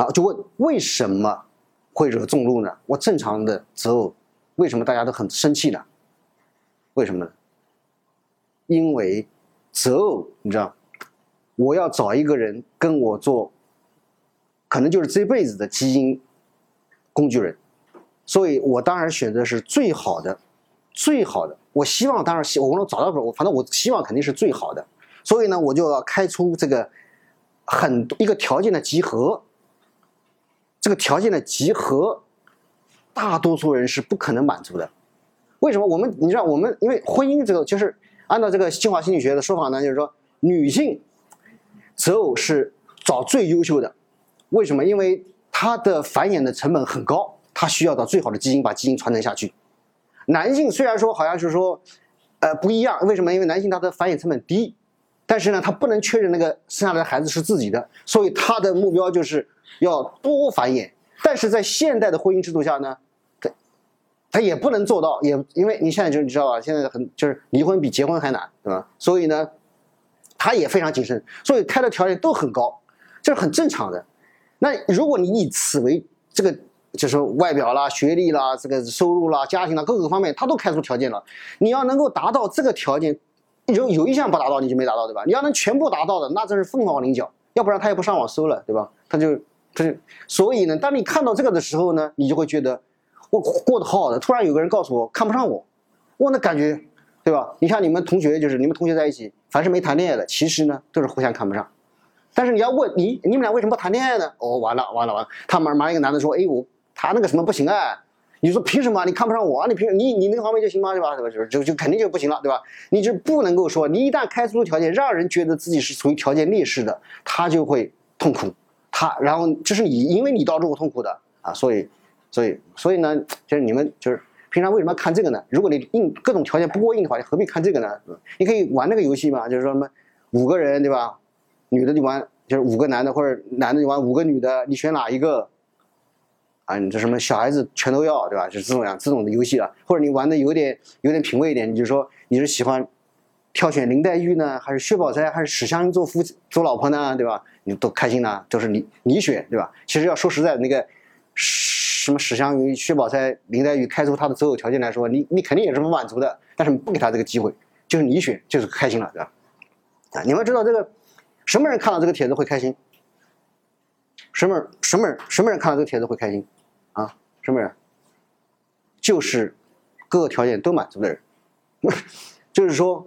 啊，就问为什么会惹众怒呢？我正常的择偶，为什么大家都很生气呢？为什么呢？因为择偶，你知道，我要找一个人跟我做，可能就是这辈子的基因工具人，所以我当然选择是最好的，最好的。我希望当然希我能找到我，反正我希望肯定是最好的。所以呢，我就要开出这个很一个条件的集合。这个条件的集合，大多数人是不可能满足的。为什么？我们你知道，我们因为婚姻这个，就是按照这个进化心理学的说法呢，就是说女性择偶是找最优秀的。为什么？因为她的繁衍的成本很高，她需要找最好的基因把基因传承下去。男性虽然说好像是说，呃不一样，为什么？因为男性他的繁衍成本低。但是呢，他不能确认那个生下来的孩子是自己的，所以他的目标就是要多繁衍。但是在现代的婚姻制度下呢，他他也不能做到，也因为你现在就你知道吧，现在很就是离婚比结婚还难，对吧？所以呢，他也非常谨慎，所以开的条件都很高，这是很正常的。那如果你以此为这个，就是外表啦、学历啦、这个收入啦、家庭啦各个方面，他都开出条件了，你要能够达到这个条件。有有一项不达到，你就没达到，对吧？你要能全部达到的，那真是凤毛麟角，要不然他也不上网搜了，对吧？他就他就，所以呢，当你看到这个的时候呢，你就会觉得我过得好好的。突然有个人告诉我看不上我，我那感觉，对吧？你像你们同学，就是你们同学在一起，凡是没谈恋爱的，其实呢都是互相看不上。但是你要问你，你们俩为什么不谈恋爱呢？哦，完了完了完了，他马上一个男的说，哎我他那个什么不行啊。你说凭什么？你看不上我啊？你凭你你那个方面就行吗？对吧？对吧？就就就肯定就不行了，对吧？你就不能够说，你一旦开出条件，让人觉得自己是处于条件劣势的，他就会痛苦。他然后就是你，因为你导致我痛苦的啊，所以，所以，所以呢，就是你们就是平常为什么要看这个呢？如果你硬各种条件不过硬的话，你何必看这个呢？你可以玩那个游戏嘛，就是说什么五个人对吧？女的就玩，就是五个男的或者男的就玩五个女的，你选哪一个？啊，你这什么小孩子全都要，对吧？就是这种样这种的游戏了，或者你玩的有点有点品味一点，你就说你是喜欢挑选林黛玉呢，还是薛宝钗，还是史湘云做夫做老婆呢，对吧？你都开心呢，都是你你选，对吧？其实要说实在的，那个什么史湘云、薛宝钗、林黛玉开出他的择偶条件来说，你你肯定也是不满足的，但是你不给他这个机会，就是你选，就是开心了，对吧？啊，你们知道这个什么人看到这个帖子会开心？什么什么人什么人看到这个帖子会开心？啊什么人？就是各个条件都满足的人。就是说，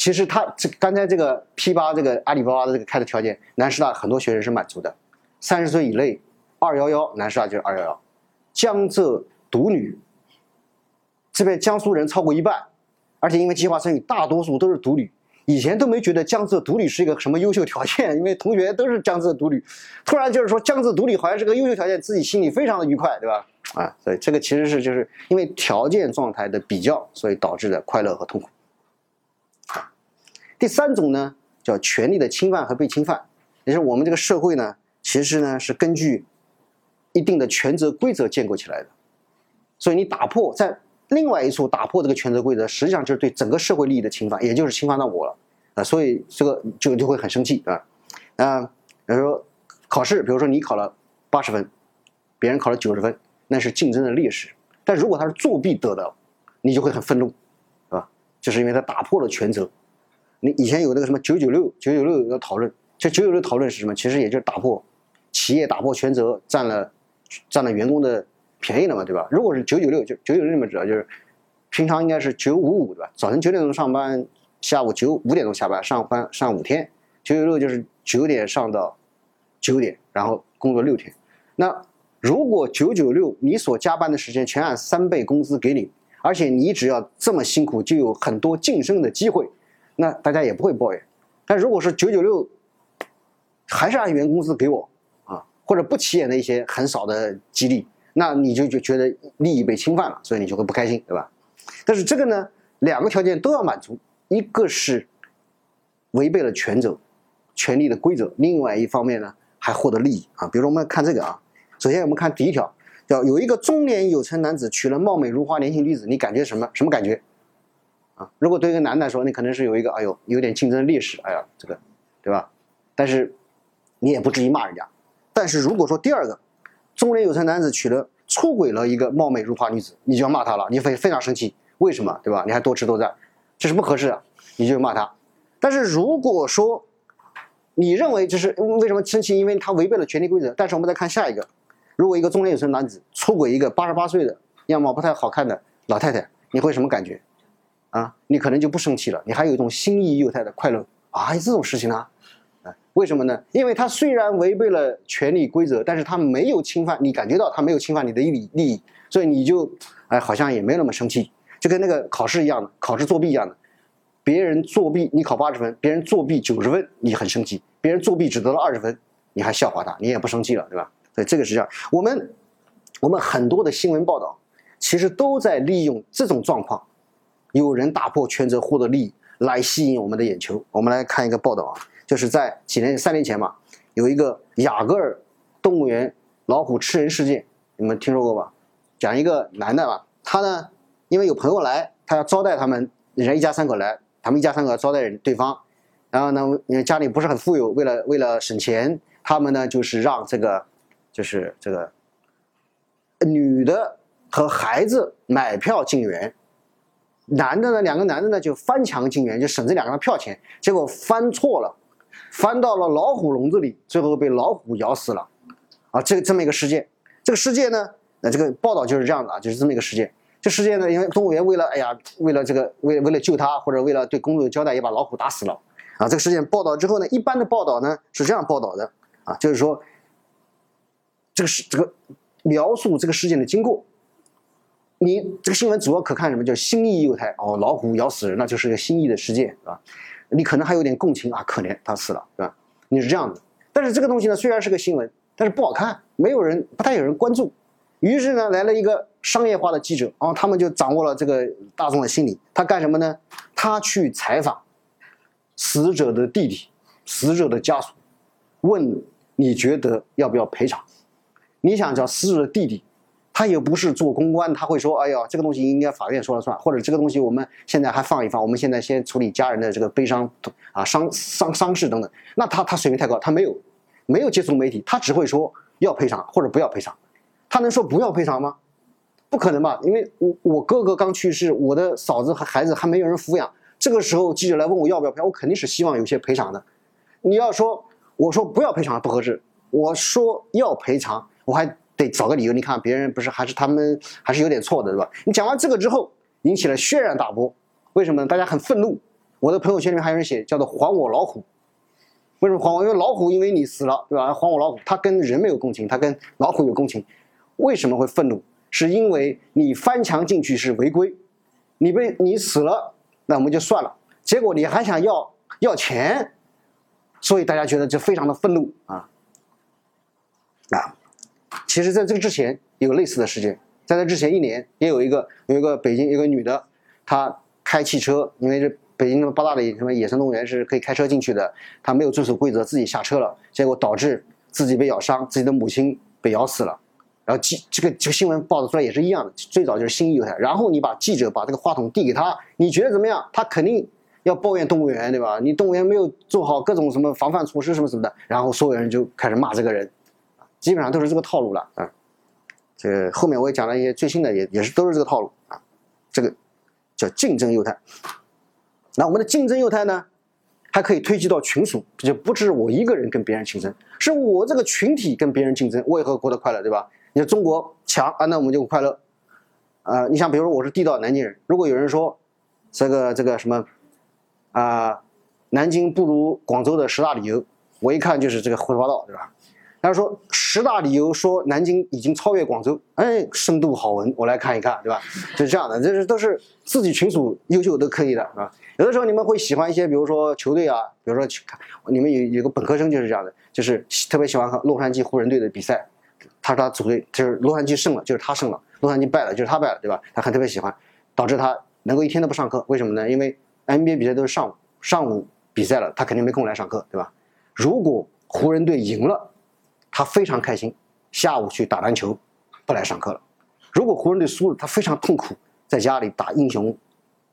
其实他这刚才这个 P 八这个阿里巴巴的这个开的条件，南师大很多学生是满足的。三十岁以内，二幺幺，南师大就是二幺幺。江浙独女，这边江苏人超过一半，而且因为计划生育，大多数都是独女。以前都没觉得江浙独女是一个什么优秀条件，因为同学都是江浙独女，突然就是说江浙独女好像是个优秀条件，自己心里非常的愉快，对吧？啊，所以这个其实是就是因为条件状态的比较，所以导致的快乐和痛苦。第三种呢，叫权利的侵犯和被侵犯，也就是我们这个社会呢，其实呢是根据一定的权责规则建构起来的，所以你打破在。另外一处打破这个权责规则，实际上就是对整个社会利益的侵犯，也就是侵犯到我了啊，所以这个就就会很生气啊啊，比如说考试，比如说你考了八十分，别人考了九十分，那是竞争的劣势。但如果他是作弊得的，你就会很愤怒，啊？就是因为他打破了权责。你以前有那个什么九九六九九六的讨论，这九九六讨论是什么？其实也就是打破企业打破权责，占了占了员工的。便宜了嘛，对吧？如果是九九六，就九九六，你们知道，就是平常应该是九五五，对吧？早晨九点钟上班，下午九五点钟下班，上班上五天。九九六就是九点上到九点，然后工作六天。那如果九九六，你所加班的时间全按三倍工资给你，而且你只要这么辛苦，就有很多晋升的机会，那大家也不会抱怨。但如果是九九六，还是按原工资给我啊，或者不起眼的一些很少的激励。那你就就觉得利益被侵犯了，所以你就会不开心，对吧？但是这个呢，两个条件都要满足，一个是违背了权责、权利的规则，另外一方面呢还获得利益啊。比如说我们看这个啊，首先我们看第一条，叫有一个中年有成男子娶了貌美如花年轻女子，你感觉什么什么感觉？如果对一个男的来说，你可能是有一个哎呦有点竞争劣势，哎呀这个，对吧？但是你也不至于骂人家。但是如果说第二个中年有成男子娶了出轨了一个貌美如花女子，你就要骂他了，你非非常生气，为什么？对吧？你还多吃多占，这是不合适的，你就骂他。但是如果说你认为就是为什么生气？因为他违背了权利规则。但是我们再看下一个，如果一个中年有成男子出轨一个八十八岁的样貌不太好看的老太太，你会什么感觉？啊，你可能就不生气了，你还有一种心意幼态的快乐啊，有这种事情呢？啊，为什么呢？因为他虽然违背了权利规则，但是他没有侵犯你，感觉到他没有侵犯你的利利益，所以你就哎好像也没有那么生气，就跟那个考试一样的，考试作弊一样的。别人作弊，你考八十分；别人作弊九十分，你很生气；别人作弊只得了二十分，你还笑话他，你也不生气了，对吧？所以这个是这样。我们我们很多的新闻报道，其实都在利用这种状况，有人打破权责获得利益来吸引我们的眼球。我们来看一个报道啊，就是在几年三年前嘛，有一个雅戈尔动物园老虎吃人事件，你们听说过吧？讲一个男的吧，他呢因为有朋友来，他要招待他们，人一家三口来。他们一家三口招待对方，然后呢，因为家里不是很富有，为了为了省钱，他们呢就是让这个，就是这个女的和孩子买票进园，男的呢两个男的呢就翻墙进园，就省这两个票钱，结果翻错了，翻到了老虎笼子里，最后被老虎咬死了，啊，这个这么一个事件，这个事件呢，那这个报道就是这样的啊，就是这么一个事件。这事件呢，因为动物园为了哎呀，为了这个，为为了救它，或者为了对公众交代，也把老虎打死了啊。这个事件报道之后呢，一般的报道呢是这样报道的啊，就是说，这个事这个描述这个事件的经过。你这个新闻主要可看什么？叫心意幼态哦，老虎咬死人，那就是个心意的事件，是吧？你可能还有点共情啊，可怜他死了，是吧？你是这样的。但是这个东西呢，虽然是个新闻，但是不好看，没有人，不太有人关注。于是呢，来了一个商业化的记者，然后他们就掌握了这个大众的心理。他干什么呢？他去采访死者的弟弟、死者的家属，问你觉得要不要赔偿？你想找死者的弟弟，他也不是做公关，他会说：“哎呀，这个东西应该法院说了算，或者这个东西我们现在还放一放，我们现在先处理家人的这个悲伤啊、伤伤伤势等等。”那他他水平太高，他没有没有接触媒体，他只会说要赔偿或者不要赔偿。他能说不要赔偿吗？不可能吧，因为我我哥哥刚去世，我的嫂子和孩子还没有人抚养。这个时候记者来问我要不要赔，我肯定是希望有些赔偿的。你要说我说不要赔偿不合适，我说要赔偿，我还得找个理由。你看别人不是还是他们还是有点错的，对吧？你讲完这个之后，引起了轩然大波。为什么呢？大家很愤怒。我的朋友圈里面还有人写叫做还我老虎。为什么还我？因为老虎因为你死了，对吧？还我老虎，他跟人没有共情，他跟老虎有共情。为什么会愤怒？是因为你翻墙进去是违规，你被你死了，那我们就算了。结果你还想要要钱，所以大家觉得就非常的愤怒啊啊！其实，在这个之前有类似的事件，在这之前一年也有一个有一个北京一个女的，她开汽车，因为这北京那么八大的什么野生动物园是可以开车进去的，她没有遵守规则，自己下车了，结果导致自己被咬伤，自己的母亲被咬死了。然后记这个这个新闻报道出来也是一样的，最早就是新意幼态。然后你把记者把这个话筒递给他，你觉得怎么样？他肯定要抱怨动物园，对吧？你动物园没有做好各种什么防范措施什么什么的，然后所有人就开始骂这个人，基本上都是这个套路了啊。这个后面我也讲了一些最新的，也也是都是这个套路啊。这个叫竞争幼态。那我们的竞争幼态呢，还可以推及到群属，就不止我一个人跟别人竞争，是我这个群体跟别人竞争，我也会过得快乐，对吧？你说中国强啊，那我们就快乐。呃，你像，比如说我是地道南京人，如果有人说这个这个什么啊，南京不如广州的十大理由，我一看就是这个胡说八道，对吧？他说十大理由说南京已经超越广州，哎，深度好文，我来看一看，对吧？就是这样的，这是都是自己群属优秀都可以的，啊。有的时候你们会喜欢一些，比如说球队啊，比如说去看你们有有个本科生就是这样的，就是特别喜欢和洛杉矶湖人队的比赛。他说他组队就是洛杉矶胜了，就是他胜了；洛杉矶败了，就是他败了，对吧？他很特别喜欢，导致他能够一天都不上课。为什么呢？因为 NBA 比赛都是上午，上午比赛了，他肯定没空来上课，对吧？如果湖人队赢了，他非常开心，下午去打篮球，不来上课了；如果湖人队输了，他非常痛苦，在家里打英雄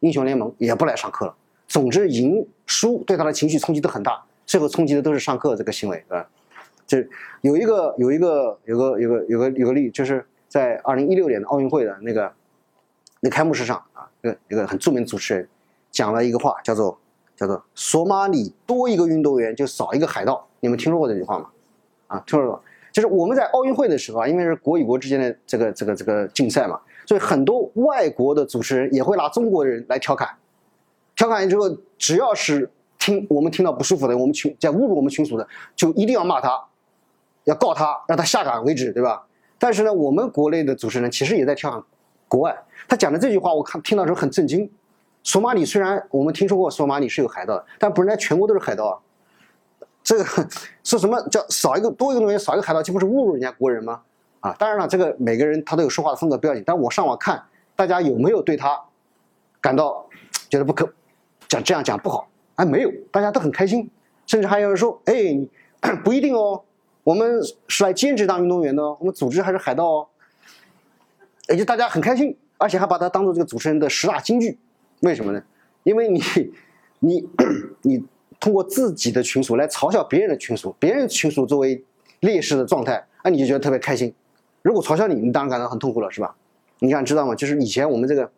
英雄联盟，也不来上课了。总之，赢输对他的情绪冲击都很大，最后冲击的都是上课这个行为，对吧？就是有一个有一个有个有个有个有个例，就是在二零一六年的奥运会的那个那开幕式上啊，一个一个很著名的主持人讲了一个话，叫做叫做索马里多一个运动员就少一个海盗。你们听说过这句话吗？啊，听说过。就是我们在奥运会的时候啊，因为是国与国之间的这个这个这个竞赛嘛，所以很多外国的主持人也会拿中国人来调侃，调侃完之后，只要是听我们听到不舒服的，我们群在侮辱我们群属的，就一定要骂他，要告他，让他下岗为止，对吧？但是呢，我们国内的主持人其实也在调侃国外，他讲的这句话，我看听到时候很震惊。索马里虽然我们听说过索马里是有海盗的，但不是人家全国都是海盗啊。这个 说什么叫少一个多一个东西少一个海盗，岂不是侮辱人家国人吗？啊，当然了，这个每个人他都有说话的风格不要紧。但我上网看，大家有没有对他感到觉得不可讲这样讲不好？哎，没有，大家都很开心，甚至还有人说，哎，不一定哦，我们是来兼职当运动员的，我们组织还是海盗哦。也就大家很开心，而且还把他当做这个主持人的十大金句。为什么呢？因为你你 你。通过自己的群属来嘲笑别人的群属，别人群属作为劣势的状态，那你就觉得特别开心。如果嘲笑你，你当然感到很痛苦了，是吧？你想知道吗？就是以前我们这个，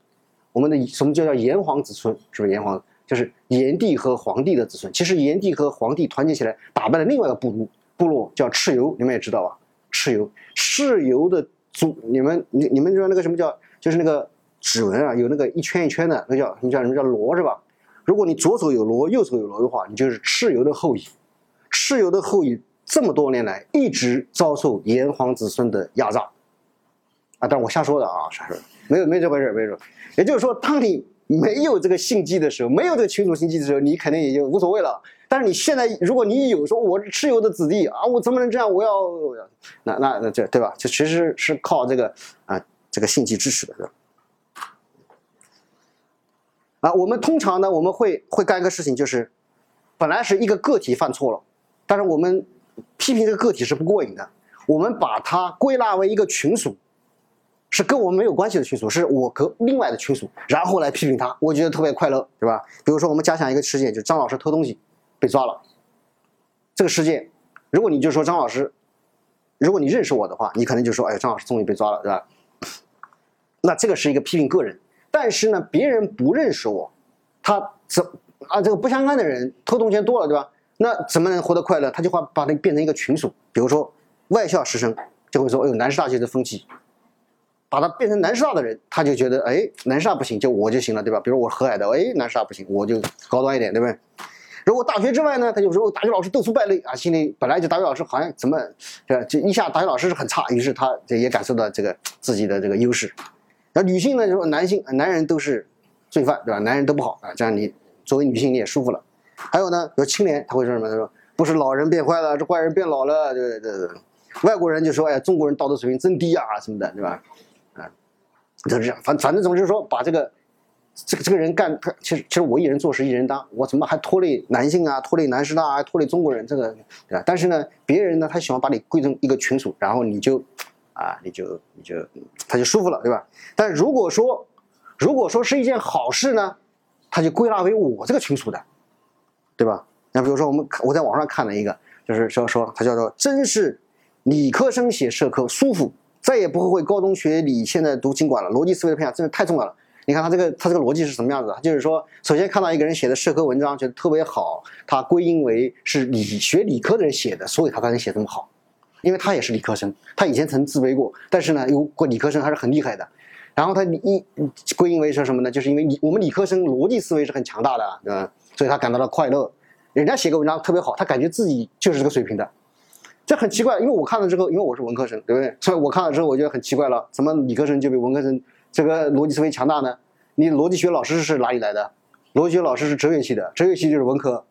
我们的什么叫叫炎黄子孙，是不是炎黄？就是炎帝和黄帝的子孙。其实炎帝和黄帝团结起来打败了另外一个部落，部落叫蚩尤，你们也知道吧？蚩尤，蚩尤的祖，你们你你们知道那个什么叫？就是那个指纹啊，有那个一圈一圈的，那叫什么叫什么叫螺是吧？如果你左手有罗，右手有罗的话，你就是蚩尤的后裔。蚩尤的后裔这么多年来一直遭受炎黄子孙的压榨，啊，但我瞎说的啊，瞎说，没有没有这回事，没有。也就是说，当你没有这个信迹的时候，没有这个群主信迹的时候，你肯定也就无所谓了。但是你现在，如果你有说我是蚩尤的子弟啊，我怎么能这样？我要，那那那这对吧？就其实是靠这个啊这个信迹支持的，对吧？啊，我们通常呢，我们会会干一个事情，就是本来是一个个体犯错了，但是我们批评这个个体是不过瘾的，我们把它归纳为一个群属，是跟我们没有关系的群属，是我和另外的群属，然后来批评他，我觉得特别快乐，对吧？比如说我们假想一个事件，就是张老师偷东西被抓了，这个事件，如果你就说张老师，如果你认识我的话，你可能就说，哎，张老师终于被抓了，对吧？那这个是一个批评个人。但是呢，别人不认识我，他怎啊？这个不相干的人偷东西多了，对吧？那怎么能活得快乐？他就会把它变成一个群属。比如说外校师生就会说：“哎呦，南师大就是风气。”把他变成南师大的人，他就觉得：“哎，南师大不行，就我就行了，对吧？”比如我河海的，哎，南师大不行，我就高端一点，对不对？如果大学之外呢，他就说大学老师斗出败类啊，心里本来就大学老师好像怎么，对吧？就一下大学老师是很差，于是他这也感受到这个自己的这个优势。那女性呢？就说男性、男人都是罪犯，对吧？男人都不好啊，这样你作为女性你也舒服了。还有呢，有青年他会说什么？他说不是老人变坏了，是坏人变老了，对对对。外国人就说，哎，中国人道德水平真低啊，什么的，对吧？啊，就是这样。反反正总是说，把这个这个这个人干，他其实其实我一人做事一人当，我怎么还拖累男性啊？拖累男师大啊？拖累中国人？这个对吧？但是呢，别人呢，他喜欢把你归成一个群属，然后你就。啊，你就你就他就舒服了，对吧？但如果说如果说是一件好事呢，他就归纳为我这个群属的，对吧？那比如说我们我在网上看了一个，就是说说他叫做真是理科生写社科舒服，再也不会高中学理，现在读经管了。逻辑思维的培养真的太重要了。你看他这个他这个逻辑是什么样子？就是说，首先看到一个人写的社科文章，觉得特别好，他归因为是理学理科的人写的，所以他才能写这么好。因为他也是理科生，他以前曾自卑过，但是呢，有过理科生还是很厉害的。然后他一归因为说什么呢？就是因为理我们理科生逻辑思维是很强大的，嗯，所以他感到了快乐。人家写个文章特别好，他感觉自己就是这个水平的，这很奇怪。因为我看了之后，因为我是文科生，对不对？所以我看了之后，我觉得很奇怪了，怎么理科生就比文科生这个逻辑思维强大呢？你逻辑学老师是哪里来的？逻辑学老师是哲学系的，哲学系就是文科。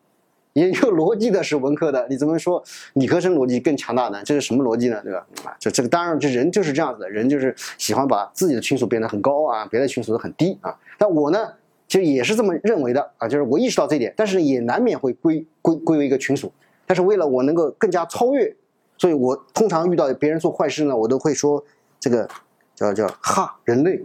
研究逻辑的是文科的，你怎么说理科生逻辑更强大呢？这是什么逻辑呢？对吧？啊，这这个当然，这人就是这样子的，人就是喜欢把自己的群属变得很高啊，别的群属都很低啊。但我呢，其实也是这么认为的啊，就是我意识到这一点，但是也难免会归归归为一个群属。但是为了我能够更加超越，所以我通常遇到别人做坏事呢，我都会说这个叫叫哈人类，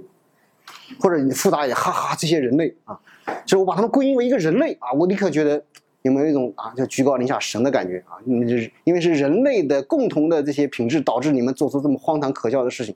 或者你复杂一点哈哈这些人类啊，就是我把他们归因为一个人类啊，我立刻觉得。有没有一种啊，就居高临下神的感觉啊？你就是因为是人类的共同的这些品质导致你们做出这么荒唐可笑的事情，